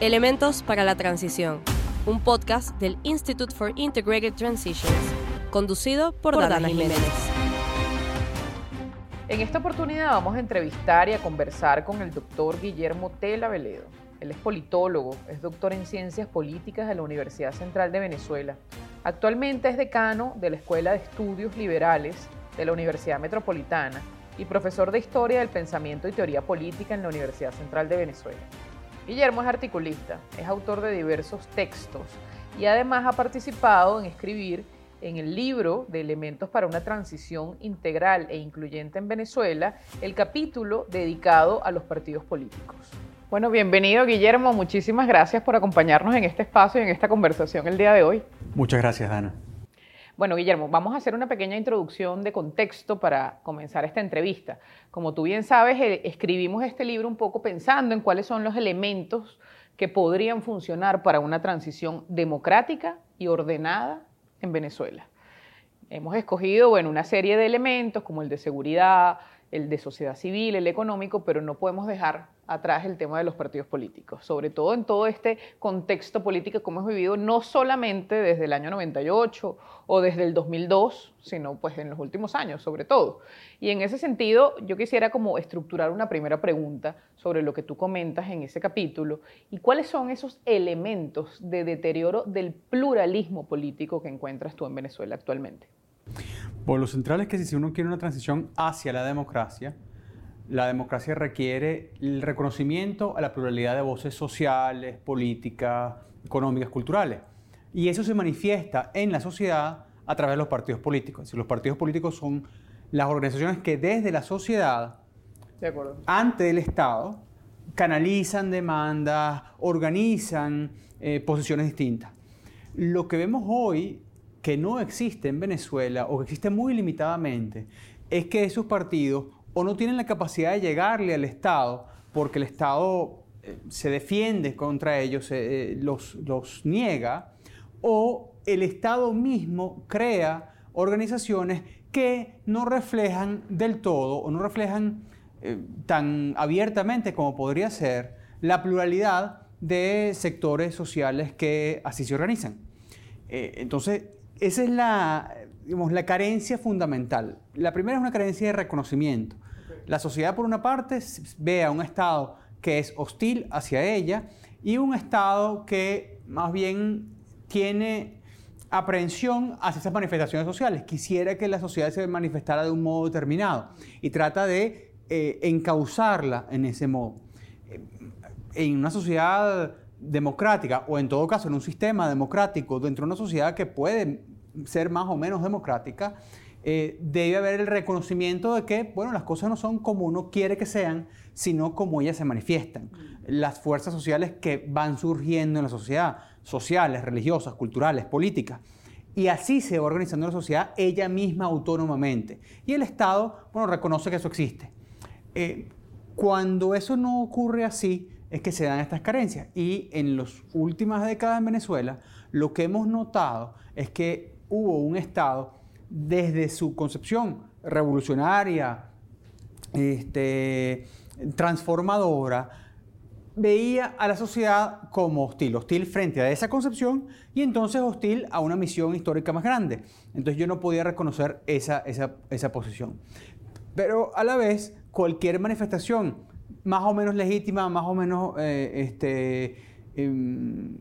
Elementos para la Transición, un podcast del Institute for Integrated Transitions, conducido por, Dana, Jiménez. En esta oportunidad vamos a entrevistar y a conversar con el doctor Guillermo Tela Veledo. Él es politólogo, es doctor en ciencias políticas de la Universidad Central de Venezuela. Actualmente es decano de la Escuela de Estudios Liberales de la Universidad Metropolitana y profesor de Historia del Pensamiento y Teoría Política en la Universidad Central de Venezuela. Guillermo es articulista, es autor de diversos textos y además ha participado en escribir en el libro de Elementos para una transición integral e incluyente en Venezuela, el capítulo dedicado a los partidos políticos. Bueno, bienvenido Guillermo, muchísimas gracias por acompañarnos en este espacio y en esta conversación el día de hoy. Muchas gracias, Dana. Bueno, Guillermo, vamos a hacer una pequeña introducción de contexto para comenzar esta entrevista. Como tú bien sabes, eh, escribimos este libro un poco pensando en cuáles son los elementos que podrían funcionar para una transición democrática y ordenada en Venezuela. Hemos escogido bueno, una serie de elementos como el de seguridad, el de sociedad civil, el económico, pero no podemos dejar atrás el tema de los partidos políticos, sobre todo en todo este contexto político que hemos vivido no solamente desde el año 98 o desde el 2002, sino pues en los últimos años sobre todo. Y en ese sentido yo quisiera como estructurar una primera pregunta sobre lo que tú comentas en ese capítulo y cuáles son esos elementos de deterioro del pluralismo político que encuentras tú en Venezuela actualmente. Por lo central es que si uno quiere una transición hacia la democracia, la democracia requiere el reconocimiento a la pluralidad de voces sociales, políticas, económicas, culturales. Y eso se manifiesta en la sociedad a través de los partidos políticos. los partidos políticos son las organizaciones que desde la sociedad, ante el Estado, canalizan demandas, organizan eh, posiciones distintas. Lo que vemos hoy que no existe en Venezuela o que existe muy limitadamente es que esos partidos o no tienen la capacidad de llegarle al Estado porque el Estado eh, se defiende contra ellos, eh, los, los niega, o el Estado mismo crea organizaciones que no reflejan del todo o no reflejan eh, tan abiertamente como podría ser la pluralidad de sectores sociales que así se organizan. entonces, esa es la, la carencia fundamental. La primera es una carencia de reconocimiento. La sociedad, por una parte, ve a un Estado que es hostil hacia ella y un Estado que más bien tiene aprehensión hacia esas manifestaciones sociales. Quisiera que la sociedad se manifestara de un modo determinado y trata de eh, encauzarla en ese modo. Eh, en una sociedad democrática o en todo caso en un sistema democrático dentro de una sociedad que puede ser más o menos democrática, eh, debe haber el reconocimiento de que, bueno, las cosas no son como uno quiere que sean, sino como ellas se manifiestan. Las fuerzas sociales que van surgiendo en la sociedad, sociales, religiosas, culturales, políticas. Y así se va organizando la sociedad ella misma autónomamente. Y el Estado, bueno, reconoce que eso existe. Eh, cuando eso no ocurre así, es que se dan estas carencias. Y en las últimas décadas en Venezuela, lo que hemos notado es que hubo un Estado desde su concepción revolucionaria, este, transformadora, veía a la sociedad como hostil, hostil frente a esa concepción y entonces hostil a una misión histórica más grande. Entonces yo no podía reconocer esa, esa, posición. Pero a la vez, cualquier manifestación más o menos legítima, más o menos eh, este, em,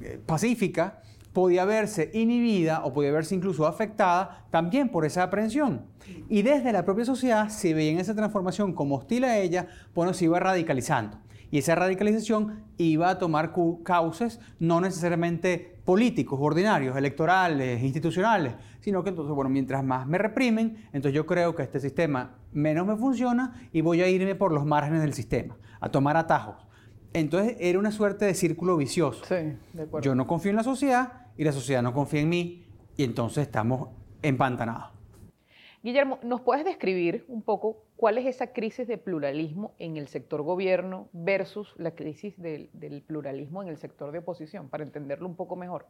eh, pacífica, podía verse inhibida o podía verse incluso afectada también por esa aprehensión. Y desde la propia sociedad se veía en esa transformación como hostil a ella, bueno, se iba radicalizando. Y esa radicalización iba a tomar causas no necesariamente políticos, ordinarios, electorales, institucionales, sino que entonces, bueno, mientras más me reprimen, entonces yo creo que este sistema menos me funciona y voy a irme por los márgenes del sistema, a tomar atajos. Entonces era una suerte de círculo vicioso. Sí, de acuerdo. Yo no confío en la sociedad y la sociedad no confía en mí y entonces estamos empantanados. Guillermo, ¿nos puedes describir un poco cuál es esa crisis de pluralismo en el sector gobierno versus la crisis del, del pluralismo en el sector de oposición, para entenderlo un poco mejor?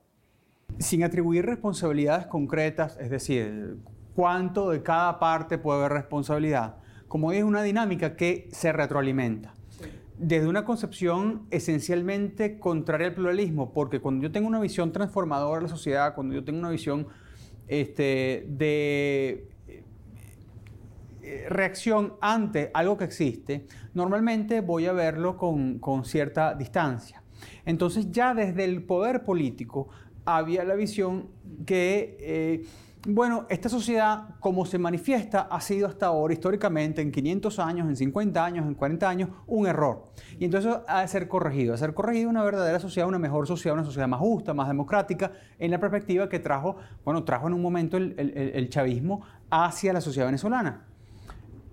Sin atribuir responsabilidades concretas, es decir, cuánto de cada parte puede haber responsabilidad, como es una dinámica que se retroalimenta desde una concepción esencialmente contraria al pluralismo, porque cuando yo tengo una visión transformadora de la sociedad, cuando yo tengo una visión este, de eh, reacción ante algo que existe, normalmente voy a verlo con, cierta distancia. Entonces ya desde el poder político había la visión que, eh, bueno, esta sociedad como se manifiesta ha sido hasta ahora históricamente en 500 años, en 50 años, en 40 años, un error. Y entonces ha de ser corregido, ha de ser corregido una verdadera sociedad, una mejor sociedad, una sociedad más justa, más democrática, en la perspectiva que trajo, bueno, trajo en un momento el, chavismo hacia la sociedad venezolana.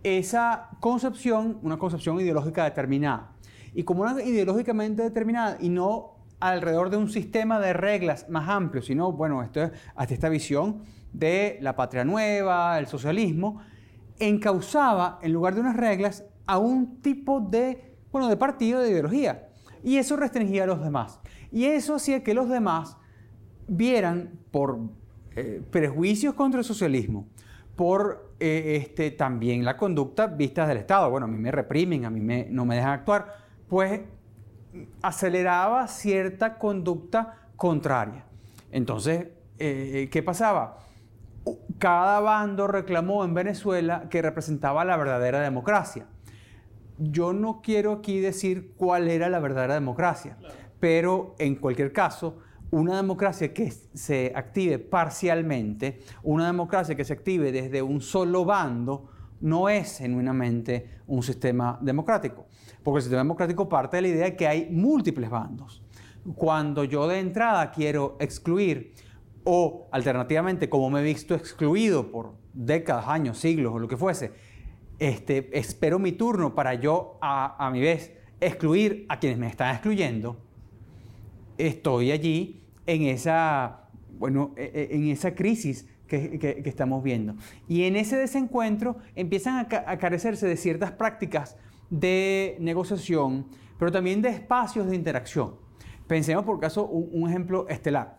Esa concepción, una concepción ideológica determinada. Y como una ideológicamente determinada y no alrededor de un sistema de reglas más amplio, sino, bueno, hasta esta visión de la patria nueva, el socialismo, encausaba, en lugar de unas reglas, a un tipo de, bueno, de partido, de ideología. Y eso restringía a los demás. Y eso hacía que los demás vieran por eh, prejuicios contra el socialismo, por eh, este, también la conducta vista del Estado. Bueno, a mí me reprimen, a mí no me dejan actuar, pues aceleraba cierta conducta contraria. Entonces, eh, ¿qué pasaba? Cada bando reclamó en Venezuela que representaba la verdadera democracia. Yo no quiero aquí decir cuál era la verdadera democracia, pero en cualquier caso, una democracia que se active parcialmente, una democracia que se active desde un solo bando, no es genuinamente un sistema democrático. Porque el sistema democrático parte de la idea de que hay múltiples bandos. Cuando yo de entrada quiero excluir o alternativamente como me he visto excluido por décadas, años, siglos o lo que fuese, este, espero mi turno para yo a, mi vez excluir a quienes me están excluyendo, estoy allí en esa, bueno, e, e, en esa crisis que, estamos viendo. Y en ese desencuentro empiezan a carecerse de ciertas prácticas de negociación, pero también de espacios de interacción. Pensemos por caso un, ejemplo estelar.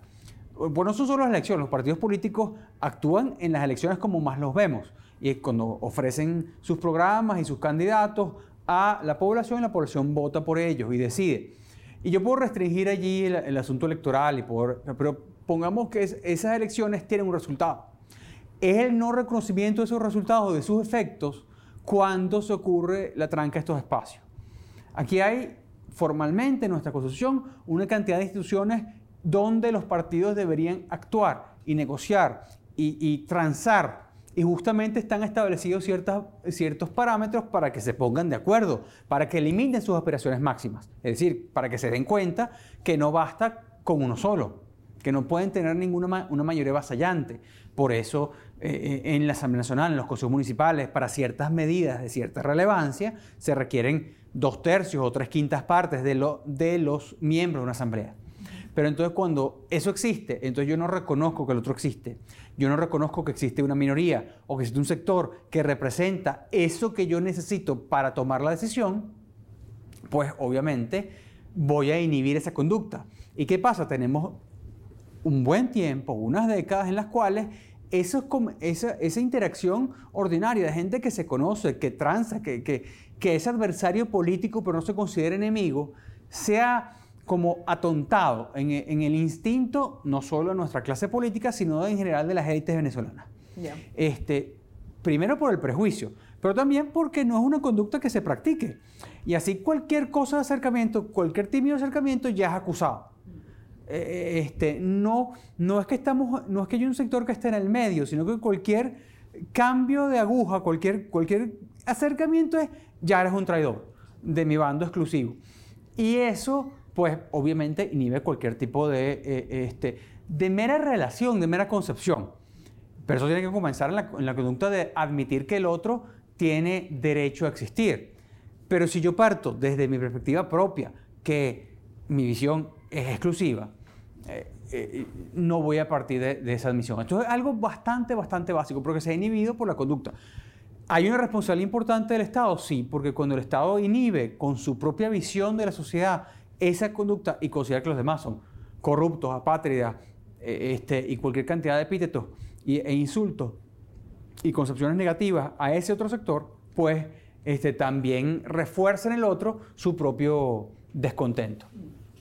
Bueno, no son solo las elecciones, los partidos políticos actúan en las elecciones como más los vemos, y es cuando ofrecen sus programas y sus candidatos a la población, la población vota por ellos y decide. Y yo puedo restringir allí el, asunto electoral, y pero pongamos que esas elecciones tienen un resultado. Es el no reconocimiento de esos resultados, de sus efectos, cuando se ocurre la tranca de estos espacios. Aquí hay formalmente en nuestra Constitución una cantidad de instituciones donde los partidos deberían actuar y negociar y, transar. Y justamente están establecidos ciertos parámetros para que se pongan de acuerdo, para que eliminen sus aspiraciones máximas. Es decir, para que se den cuenta que no basta con uno solo, que no pueden tener ninguna una mayoría vasallante. Por eso, eh, eh, en la Asamblea Nacional, en los consejos municipales, para ciertas medidas de cierta relevancia, se requieren dos tercios o tres quintas partes de los miembros de una asamblea. Pero entonces cuando eso existe, entonces yo no reconozco que el otro existe. Yo no reconozco que existe una minoría o que existe un sector que representa eso que yo necesito para tomar la decisión, pues obviamente voy a inhibir esa conducta. ¿Y qué pasa? Tenemos un buen tiempo, unas décadas en las cuales eso, esa, esa, interacción ordinaria de gente que se conoce, que transa, que, que, que, es adversario político pero no se considera enemigo, sea como atontado en, en, el instinto no solo de nuestra clase política, sino en general de las élites venezolanas. Este, primero por el prejuicio, pero también porque no es una conducta que se practique. Y así cualquier cosa de acercamiento, cualquier tímido acercamiento ya es acusado. Eh, este, no, no, es que estamos, no es que hay un sector que esté en el medio, sino que cualquier cambio de aguja, cualquier, cualquier acercamiento es, ya eres un traidor de mi bando exclusivo. Y eso, pues, obviamente inhibe cualquier tipo de, eh, este, de mera relación, de mera concepción. Pero eso tiene que comenzar en la, conducta de admitir que el otro tiene derecho a existir. Pero si yo parto desde mi perspectiva propia, que mi visión es exclusiva, eh, eh, no voy a partir de, esa admisión. Esto es algo bastante, bastante básico, porque se ha inhibido por la conducta. ¿Hay una responsabilidad importante del Estado? Sí, porque cuando el Estado inhibe con su propia visión de la sociedad esa conducta y considera que los demás son corruptos, apátridas eh, este, y cualquier cantidad de epítetos e insultos y concepciones negativas a ese otro sector, pues este, también refuerza en el otro su propio descontento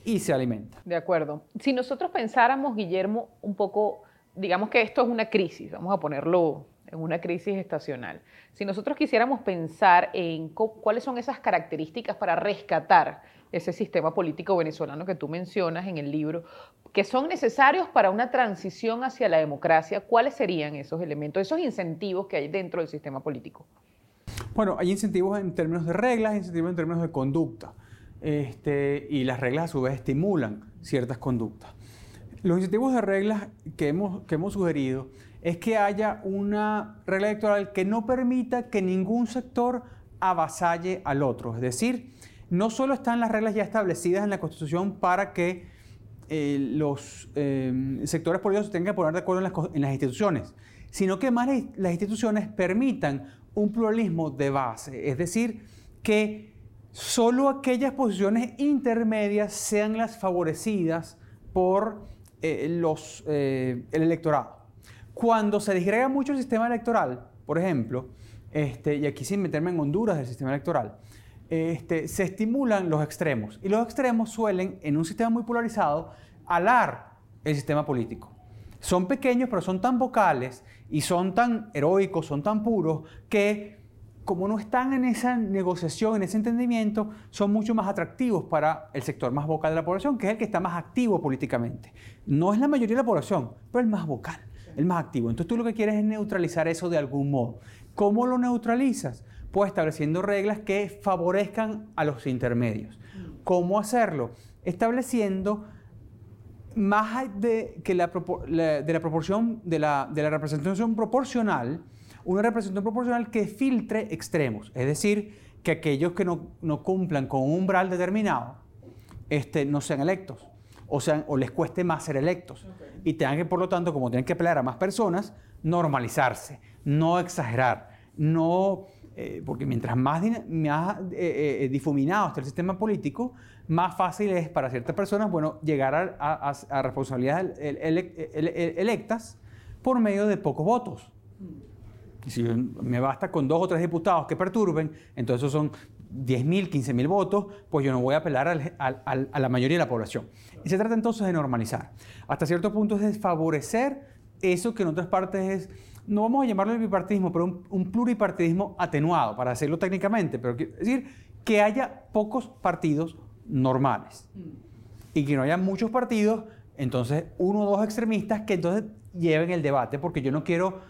y se alimenta. De acuerdo. Si nosotros pensáramos, Guillermo, un poco, digamos que esto es una crisis, vamos a ponerlo en una crisis estacional. Si nosotros quisiéramos pensar en cuáles son esas características para rescatar ese sistema político venezolano que tú mencionas en el libro, que son necesarios para una transición hacia la democracia, ¿cuáles serían esos elementos, esos incentivos que hay dentro del sistema político? Bueno, hay incentivos en términos de reglas, incentivos en términos de conducta. Este, y las reglas a su vez estimulan ciertas conductas. Los incentivos de reglas que hemos, que hemos sugerido es que haya una regla electoral que no permita que ningún sector avasalle al otro. Es decir, no solo están las reglas ya establecidas en la Constitución para que eh, los eh, sectores políticos se tengan que poner de acuerdo en las, instituciones, sino que más las instituciones permitan un pluralismo de base. Es decir, que solo aquellas posiciones intermedias sean las favorecidas por eh, los, el electorado. Cuando se disgrega mucho el sistema electoral, por ejemplo, este, y aquí sin meterme en Honduras del sistema electoral, este, se estimulan los extremos. Y los extremos suelen, en un sistema muy polarizado, alar el sistema político. Son pequeños, pero son tan vocales y son tan heroicos, son tan puros, que como no están en esa negociación, en ese entendimiento, son mucho más atractivos para el sector más vocal de la población, que es el que está más activo políticamente. No es la mayoría de la población, pero el más vocal el más activo. Entonces tú lo que quieres es neutralizar eso de algún modo. ¿Cómo lo neutralizas? Pues estableciendo reglas que favorezcan a los intermedios. ¿Cómo hacerlo? Estableciendo más de, que la, de la proporción, de la, representación proporcional, una representación proporcional que filtre extremos. Es decir, que aquellos que no, no cumplan con un umbral determinado este, no sean electos o, sean, o les cueste más ser electos y tengan que, por lo tanto, como tienen que pelear a más personas, normalizarse, no exagerar, no... Eh, porque mientras más, eh, eh, difuminado está el sistema político, más fácil es para ciertas personas bueno, llegar a, responsabilidades electas por medio de pocos votos. Si me basta con dos o tres diputados que perturben, entonces son 10.000, 15.000 votos, pues yo no voy a apelar a la mayoría de la población. Y se trata entonces de normalizar. Hasta cierto punto es de favorecer eso que en otras partes es, no vamos a llamarlo el bipartidismo, pero un, pluripartidismo atenuado, para decirlo técnicamente, pero es decir, que haya pocos partidos normales y que no haya muchos partidos, entonces uno o dos extremistas que entonces lleven el debate, porque yo no quiero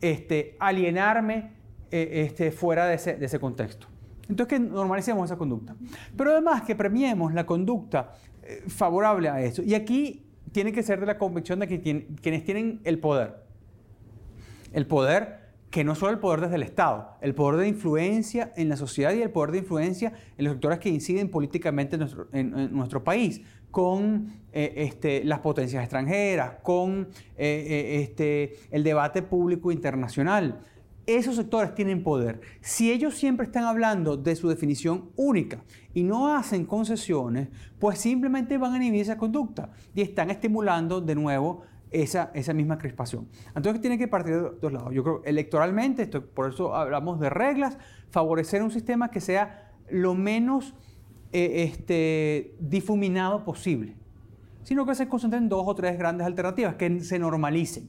este, alienarme eh, este, fuera de ese contexto. Entonces que normalicemos esa conducta. Pero además que premiemos la conducta eh, favorable a eso. Y aquí tiene que ser de la convicción de que quienes tienen el poder. El poder que no solo el poder desde el Estado, el poder de influencia en la sociedad y el poder de influencia en los sectores que inciden políticamente en nuestro, país, con eh, este, las potencias extranjeras, con eh, este, el debate público internacional esos sectores tienen poder. Si ellos siempre están hablando de su definición única y no hacen concesiones, pues simplemente van a inhibir esa conducta y están estimulando de nuevo esa, misma crispación. Entonces tiene que partir de dos lados. Yo creo electoralmente, por eso hablamos de reglas, favorecer un sistema que sea lo menos eh, este, difuminado posible, sino que se concentren en dos o tres grandes alternativas, que se normalicen.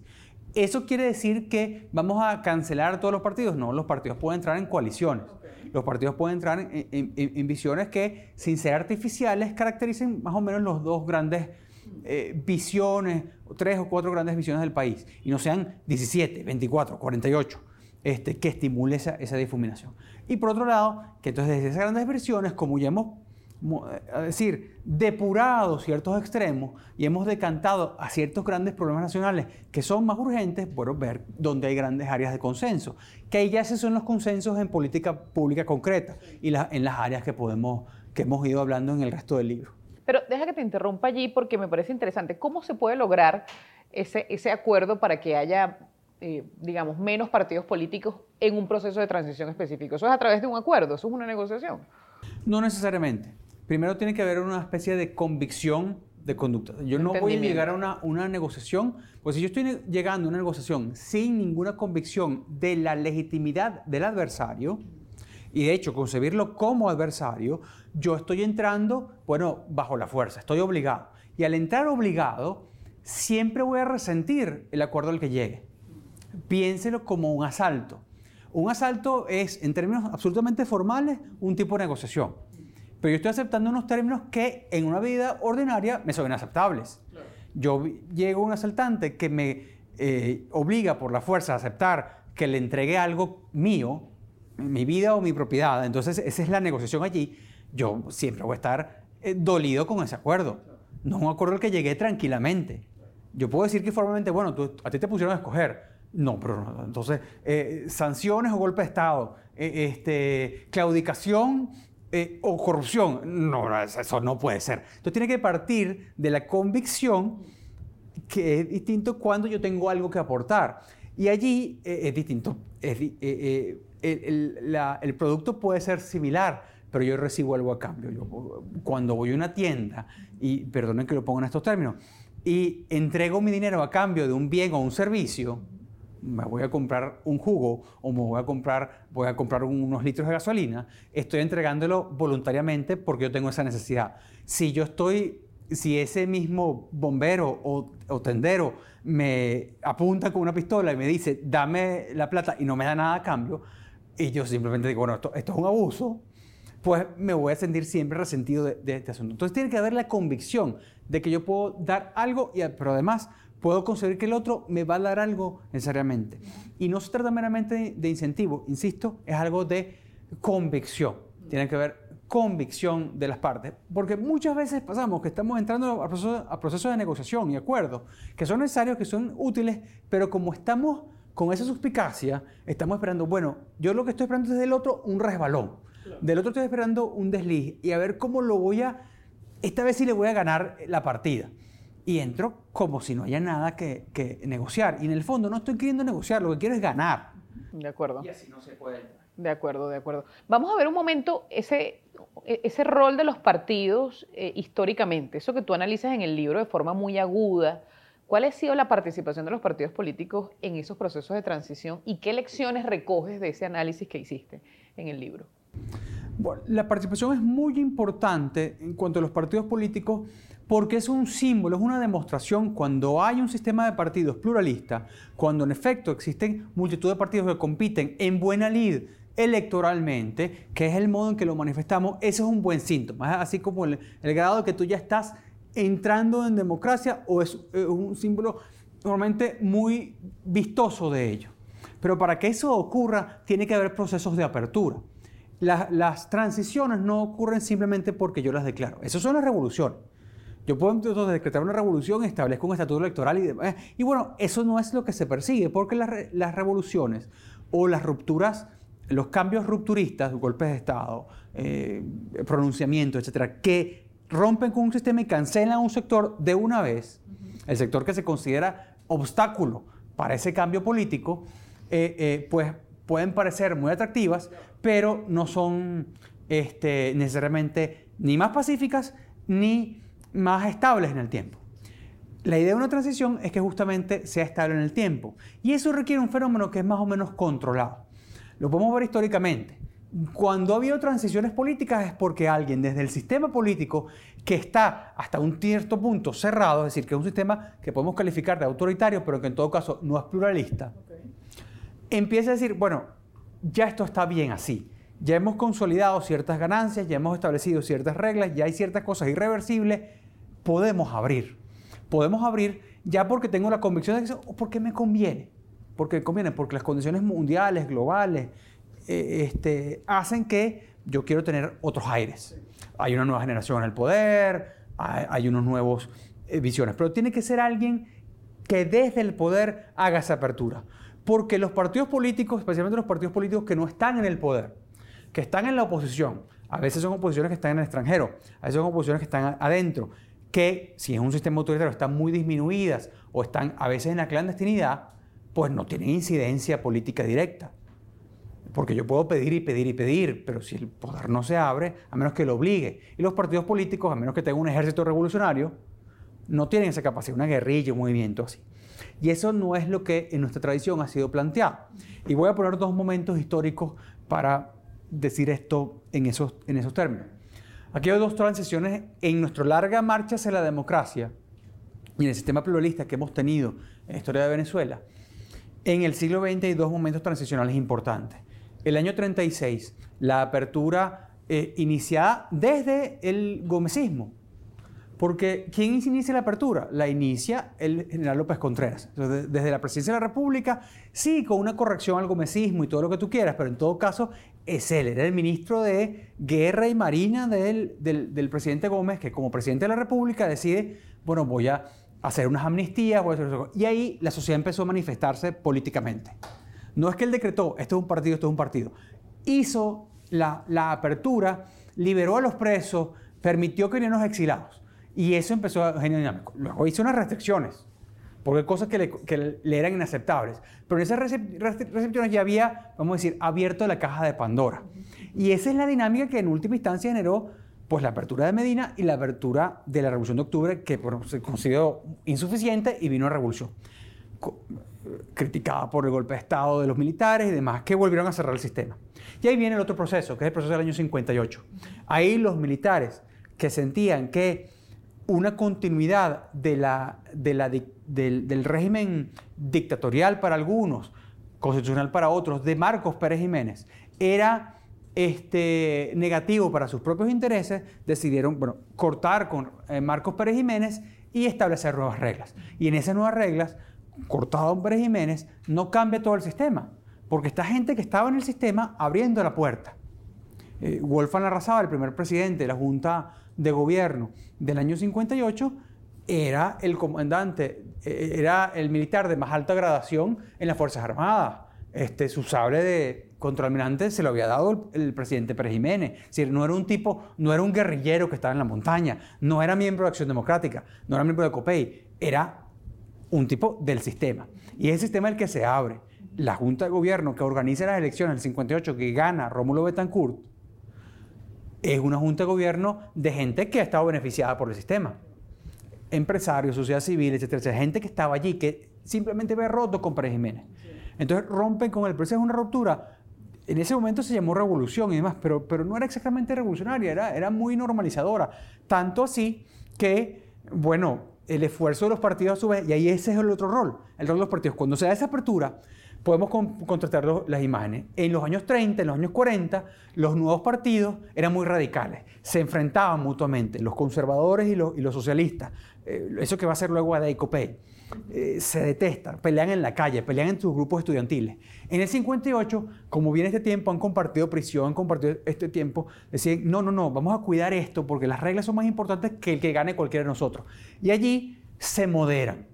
¿Eso quiere decir que vamos a cancelar todos los partidos? No, los partidos pueden entrar en coaliciones. Los partidos pueden entrar en, visiones que, sin ser artificiales, caractericen más o menos los dos grandes eh, visiones, tres o cuatro grandes visiones del país, y no sean 17, 24, 48, este, que estimule esa, esa difuminación. Y por otro lado, que entonces desde esas grandes versiones, como ya hemos es decir, depurado ciertos extremos y hemos decantado a ciertos grandes problemas nacionales que son más urgentes, bueno, ver dónde hay grandes áreas de consenso, que ahí ya se son los consensos en política pública concreta y en las áreas que, podemos, que hemos ido hablando en el resto del libro. Pero deja que te interrumpa allí porque me parece interesante. ¿Cómo se puede lograr ese, ese acuerdo para que haya, eh, digamos, menos partidos políticos en un proceso de transición específico? ¿Eso es a través de un acuerdo? ¿Eso es una negociación? No necesariamente primero tiene que haber una especie de convicción de conducta. Yo no voy a llegar a una, una, negociación, pues si yo estoy llegando a una negociación sin ninguna convicción de la legitimidad del adversario, y de hecho concebirlo como adversario, yo estoy entrando, bueno, bajo la fuerza, estoy obligado. Y al entrar obligado, siempre voy a resentir el acuerdo al que llegue. Piénselo como un asalto. Un asalto es, en términos absolutamente formales, un tipo de negociación. Pero yo estoy aceptando unos términos que en una vida ordinaria me son inaceptables. Yo llego a un asaltante que me eh, obliga por la fuerza a aceptar que le entregue algo mío, mi vida o mi propiedad. Entonces, esa es la negociación allí. Yo siempre voy a estar eh, dolido con ese acuerdo. No es un acuerdo al que llegué tranquilamente. Yo puedo decir que formalmente, bueno, a ti te pusieron a escoger. No, pero no. Entonces, eh, sanciones o golpe de Estado, eh, este, claudicación o corrupción. No, eso no puede ser. Entonces, tiene que partir de la convicción que es distinto cuando yo tengo algo que aportar. Y allí es distinto. el, el producto puede ser similar, pero yo recibo algo a cambio. Yo, cuando voy a una tienda, y perdonen que lo ponga en estos términos, y entrego mi dinero a cambio de un bien o un servicio, me voy a comprar un jugo o me voy a comprar, voy a comprar unos litros de gasolina, estoy entregándolo voluntariamente porque yo tengo esa necesidad. Si yo estoy, si ese mismo bombero o, o tendero me apunta con una pistola y me dice, dame la plata y no me da nada a cambio, y yo simplemente digo, bueno, esto, esto es un abuso, pues me voy a sentir siempre resentido de, este asunto. Entonces tiene que haber la convicción de que yo puedo dar algo, y, pero además puedo conseguir que el otro me va a dar algo necesariamente. Y no se trata meramente de incentivo, insisto, es algo de convicción. Tiene que haber convicción de las partes, porque muchas veces pasamos que estamos entrando a procesos, a procesos de negociación y acuerdos que son necesarios, que son útiles, pero como estamos con esa suspicacia, estamos esperando, bueno, yo lo que estoy esperando es del otro un resbalón del otro estoy esperando un desliz y a ver cómo lo voy a... Esta vez sí le voy a ganar la partida. Y entro como si no haya nada que, negociar. Y en el fondo no estoy queriendo negociar, lo que quiero es ganar. De acuerdo. Y así no se puede. De acuerdo, de acuerdo. Vamos a ver un momento ese, ese rol de los partidos eh, históricamente, eso que tú analizas en el libro de forma muy aguda. ¿Cuál ha sido la participación de los partidos políticos en esos procesos de transición y qué lecciones recoges de ese análisis que hiciste en el libro? La participación es muy importante en cuanto a los partidos políticos porque es un símbolo, es una demostración cuando hay un sistema de partidos pluralista, cuando en efecto existen multitud de partidos que compiten en buena lid electoralmente, que es el modo en que lo manifestamos, ese es un buen síntoma, así como el, grado de que tú ya estás entrando en democracia o es un símbolo normalmente muy vistoso de ello. Pero para que eso ocurra, tiene que haber procesos de apertura las transiciones no ocurren simplemente porque yo las declaro. Esas son las revoluciones. Yo puedo entonces decretar una revolución, establezco un estatuto electoral y demás. Y bueno, eso no es lo que se persigue, porque las, revoluciones o las rupturas, los cambios rupturistas, golpes de Estado, eh, pronunciamientos, etcétera, que rompen con un sistema y cancelan un sector de una vez, el sector que se considera obstáculo para ese cambio político, eh, eh, pues pueden parecer muy atractivas, pero no son este, necesariamente ni más pacíficas ni más estables en el tiempo. La idea de una transición es que justamente sea estable en el tiempo y eso requiere un fenómeno que es más o menos controlado. Lo podemos ver históricamente. Cuando ha habido transiciones políticas es porque alguien desde el sistema político que está hasta un cierto punto cerrado, es decir, que es un sistema que podemos calificar de autoritario, pero que en todo caso no es pluralista, empieza a decir, bueno, ya esto está bien así. Ya hemos consolidado ciertas ganancias, ya hemos establecido ciertas reglas, ya hay ciertas cosas irreversibles, podemos abrir. Podemos abrir ya porque tengo la convicción de que o porque me conviene. Porque conviene, porque las condiciones mundiales, globales, eh, este, hacen que yo quiero tener otros aires. Hay una nueva generación en el poder, hay, unos nuevos eh, visiones, pero tiene que ser alguien que desde el poder haga esa apertura. Porque los partidos políticos, especialmente los partidos políticos que no están en el poder, que están en la oposición, a veces son oposiciones que están en el extranjero, a veces son oposiciones que están adentro, que si es un sistema autoritario están muy disminuidas o están a veces en la clandestinidad, pues no tienen incidencia política directa. Porque yo puedo pedir y pedir y pedir, pero si el poder no se abre, a menos que lo obligue. Y los partidos políticos, a menos que tengan un ejército revolucionario, no tienen esa capacidad, una guerrilla, un movimiento así. Y eso no es lo que en nuestra tradición ha sido planteado. Y voy a poner dos momentos históricos para decir esto en esos, en esos términos. Aquí hay dos transiciones en nuestra larga marcha hacia la democracia y en el sistema pluralista que hemos tenido en la historia de Venezuela. En el siglo XX hay dos momentos transicionales importantes. El año 36, la apertura eh, iniciada desde el gomecismo, porque ¿quién inicia la apertura? La inicia el general López Contreras. desde la presidencia de la República, sí, con una corrección al gomecismo y todo lo que tú quieras, pero en todo caso es él, era el ministro de Guerra y Marina del, del, presidente Gómez, que como presidente de la República decide, bueno, voy a hacer unas amnistías, voy a hacer y ahí la sociedad empezó a manifestarse políticamente. No es que él decretó, esto es un partido, esto es un partido. Hizo la, la apertura, liberó a los presos, permitió que vinieran los exilados. Y eso empezó a generar dinámico. Luego hizo unas restricciones, porque hay cosas que le, eran inaceptables. Pero en esas restricciones ya había, vamos a decir, abierto la caja de Pandora. Y esa es la dinámica que en última instancia generó pues, la apertura de Medina y la apertura de la Revolución de Octubre, que se consideró insuficiente y vino a revolución. Criticada por el golpe de Estado de los militares y demás, que volvieron a cerrar el sistema. Y ahí viene el otro proceso, que es el proceso del año 58. Ahí los militares que sentían que una continuidad del, régimen dictatorial para algunos, constitucional para otros, de Marcos Pérez Jiménez, era este, negativo para sus propios intereses, decidieron cortar con eh, Marcos Pérez Jiménez y establecer nuevas reglas. Y en esas nuevas reglas, cortado con Pérez Jiménez, no cambia todo el sistema, porque esta gente que estaba en el sistema abriendo la puerta. Eh, Wolfgang el primer presidente de la Junta de Gobierno del año 58, era el comandante, eh, era el militar de más alta gradación en las Fuerzas Armadas. Este, su sable de contraalmirante se lo había dado el, presidente Pérez Jiménez. Es decir, no era un tipo, no era un guerrillero que estaba en la montaña, no era miembro de Acción Democrática, no era miembro de COPEI, era un tipo del sistema. Y es el sistema el que se abre. La Junta de Gobierno que organiza las elecciones del 58, que gana Rómulo Betancourt, es una junta de gobierno de gente que ha estado beneficiada por el sistema. Empresarios, sociedad civil, etcétera, Gente que estaba allí, que simplemente ve roto con Pérez Jiménez. Entonces rompen con el proceso de una ruptura. En ese momento se llamó revolución y demás, pero, pero no era exactamente revolucionaria, era, era muy normalizadora. Tanto así que, bueno, el esfuerzo de los partidos a su vez, y ahí ese es el otro rol, el rol de los partidos. Cuando se da esa apertura, podemos contrastar las imágenes. En los años 30, en los años 40, los nuevos partidos eran muy radicales, se enfrentaban mutuamente, los conservadores y los, y los socialistas. Eh, eso que va a ser luego a Copey. Eh, se detestan, pelean en la calle, pelean en sus grupos estudiantiles. En el 58, como viene este tiempo, han compartido prisión, han compartido este tiempo, decían, no, no, no, vamos a cuidar esto porque las reglas son más importantes que el que gane cualquiera de nosotros. Y allí se moderan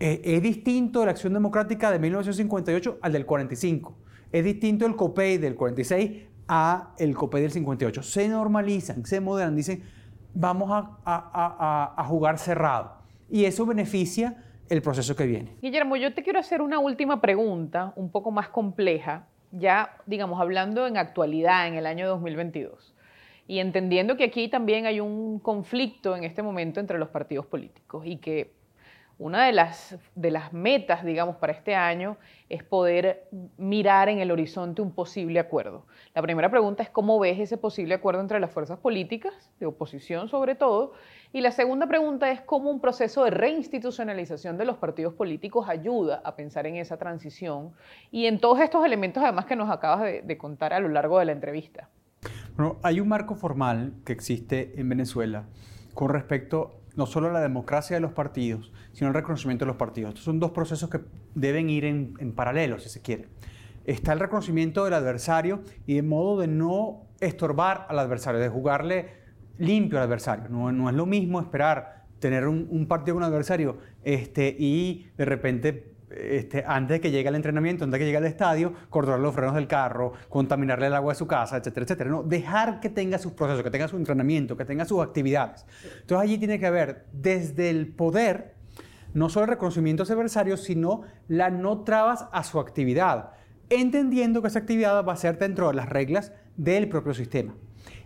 eh, es distinto la acción democrática de 1958 al del 45. Es distinto el COPEI del 46 a el COPEI del 58. Se normalizan, se moderan, dicen, vamos a, jugar cerrado. Y eso beneficia el proceso que viene. Guillermo, yo te quiero hacer una última pregunta, un poco más compleja, ya, digamos, hablando en actualidad, en el año 2022. Y entendiendo que aquí también hay un conflicto en este momento entre los partidos políticos y que una de las, de las metas, digamos, para este año es poder mirar en el horizonte un posible acuerdo. La primera pregunta es cómo ves ese posible acuerdo entre las fuerzas políticas, de oposición sobre todo, y la segunda pregunta es cómo un proceso de reinstitucionalización de los partidos políticos ayuda a pensar en esa transición y en todos estos elementos además que nos acabas de, contar a lo largo de la entrevista. Bueno, hay un marco formal que existe en Venezuela con respecto no solo la democracia de los partidos, sino el reconocimiento de los partidos. Estos son dos procesos que deben ir en, paralelo, si se quiere. Está el reconocimiento del adversario y de modo de no estorbar al adversario, de jugarle limpio al adversario. No, no es lo mismo esperar tener un, un partido con un adversario este, y de repente este, antes de que llegue al entrenamiento, antes de que llegue al estadio, cortar los frenos del carro, contaminarle el agua de su casa, etcétera, etcétera. No, dejar que tenga sus procesos, que tenga su entrenamiento, que tenga sus actividades. Entonces allí tiene que haber desde el poder, no solo el reconocimiento a ese adversario, sino la no trabas a su actividad, entendiendo que esa actividad va a ser dentro de las reglas del propio sistema.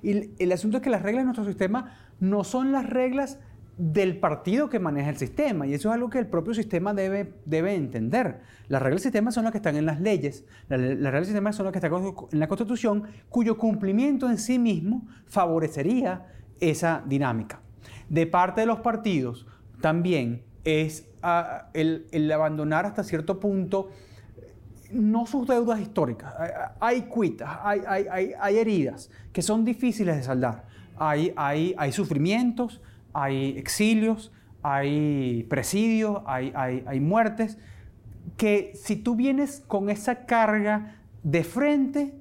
Y el asunto es que las reglas de nuestro sistema no son las reglas del partido que maneja el sistema. Y eso es algo que el propio sistema debe, debe entender. Las reglas del sistema son las que están en las leyes, las, las reglas del sistema son las que están en la Constitución, cuyo cumplimiento en sí mismo favorecería esa dinámica. De parte de los partidos, también es ah, el, abandonar hasta cierto punto no sus deudas históricas. Hay, cuitas, hay, hay, hay, heridas que son difíciles de saldar. Hay, hay, hay sufrimientos, hay exilios, hay presidios, hay, hay, muertes, que si tú vienes con esa carga de frente,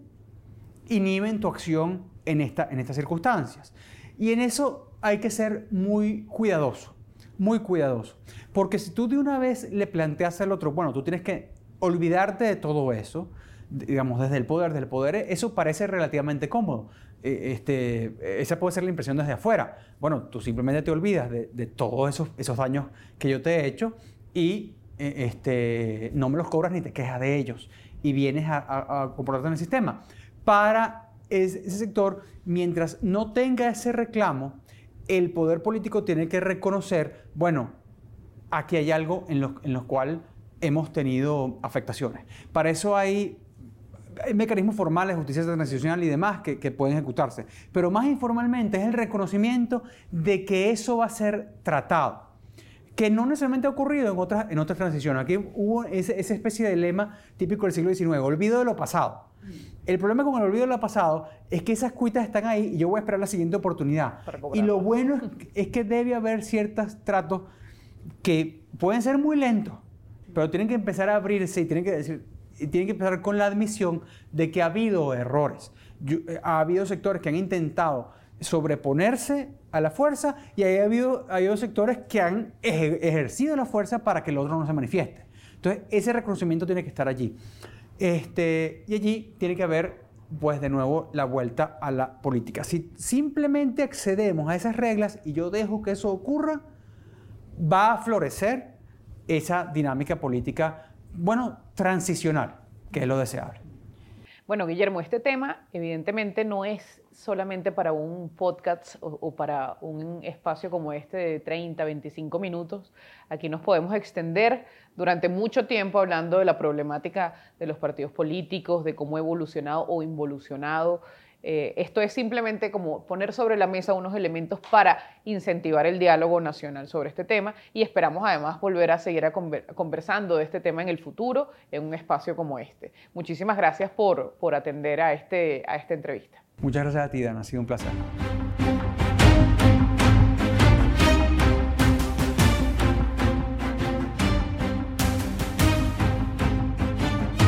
inhiben tu acción en, esta, en estas circunstancias. Y en eso hay que ser muy cuidadoso, muy cuidadoso. Porque si tú de una vez le planteas al otro, bueno, tú tienes que olvidarte de todo eso, digamos, desde el poder, del poder, eso parece relativamente cómodo. Eh, este, esa puede ser la impresión desde afuera. Bueno, tú simplemente te olvidas de, todos esos, esos, daños que yo te he hecho y eh, este, no me los cobras ni te quejas de ellos y vienes a, comportarte en el sistema. Para ese, sector, mientras no tenga ese reclamo, el poder político tiene que reconocer, bueno, aquí hay algo en lo, en lo cual hemos tenido afectaciones. Para eso hay hay mecanismos formales, justicia transicional y demás que, pueden ejecutarse. Pero más informalmente es el reconocimiento de que eso va a ser tratado que no necesariamente ha ocurrido en otras, en otras transiciones. Aquí hubo esa, especie de lema típico del siglo XIX, olvido de lo pasado. El problema con el olvido de lo pasado es que esas cuitas están ahí y yo voy a esperar la siguiente oportunidad. Y lo bueno es que debe haber ciertos tratos que pueden ser muy lentos, pero tienen que empezar a abrirse y tienen que decir, tiene que empezar con la admisión de que ha habido errores. Eh, ha habido sectores que han intentado sobreponerse a la fuerza y ha habido, ha habido sectores que han ejercido la fuerza para que el otro no se manifieste. Entonces, ese reconocimiento tiene que estar allí. Este, y allí tiene que haber, pues, de nuevo, la vuelta a la política. Si simplemente accedemos a esas reglas y yo dejo que eso ocurra, va a florecer esa dinámica política bueno, transicional, que es lo deseable. Bueno, Guillermo, este tema evidentemente no es solamente para un podcast o, para un espacio como este de 30, 25 minutos. Aquí nos podemos extender durante mucho tiempo hablando de la problemática de los partidos políticos, de cómo ha evolucionado o involucionado eh, esto es simplemente como poner sobre la mesa unos elementos para incentivar el diálogo nacional sobre este tema y esperamos además volver a seguir conversando de este tema en el futuro en un espacio como este. Muchísimas gracias por, por atender a, este, a esta entrevista. Muchas gracias a ti, Dan. Ha sido un placer.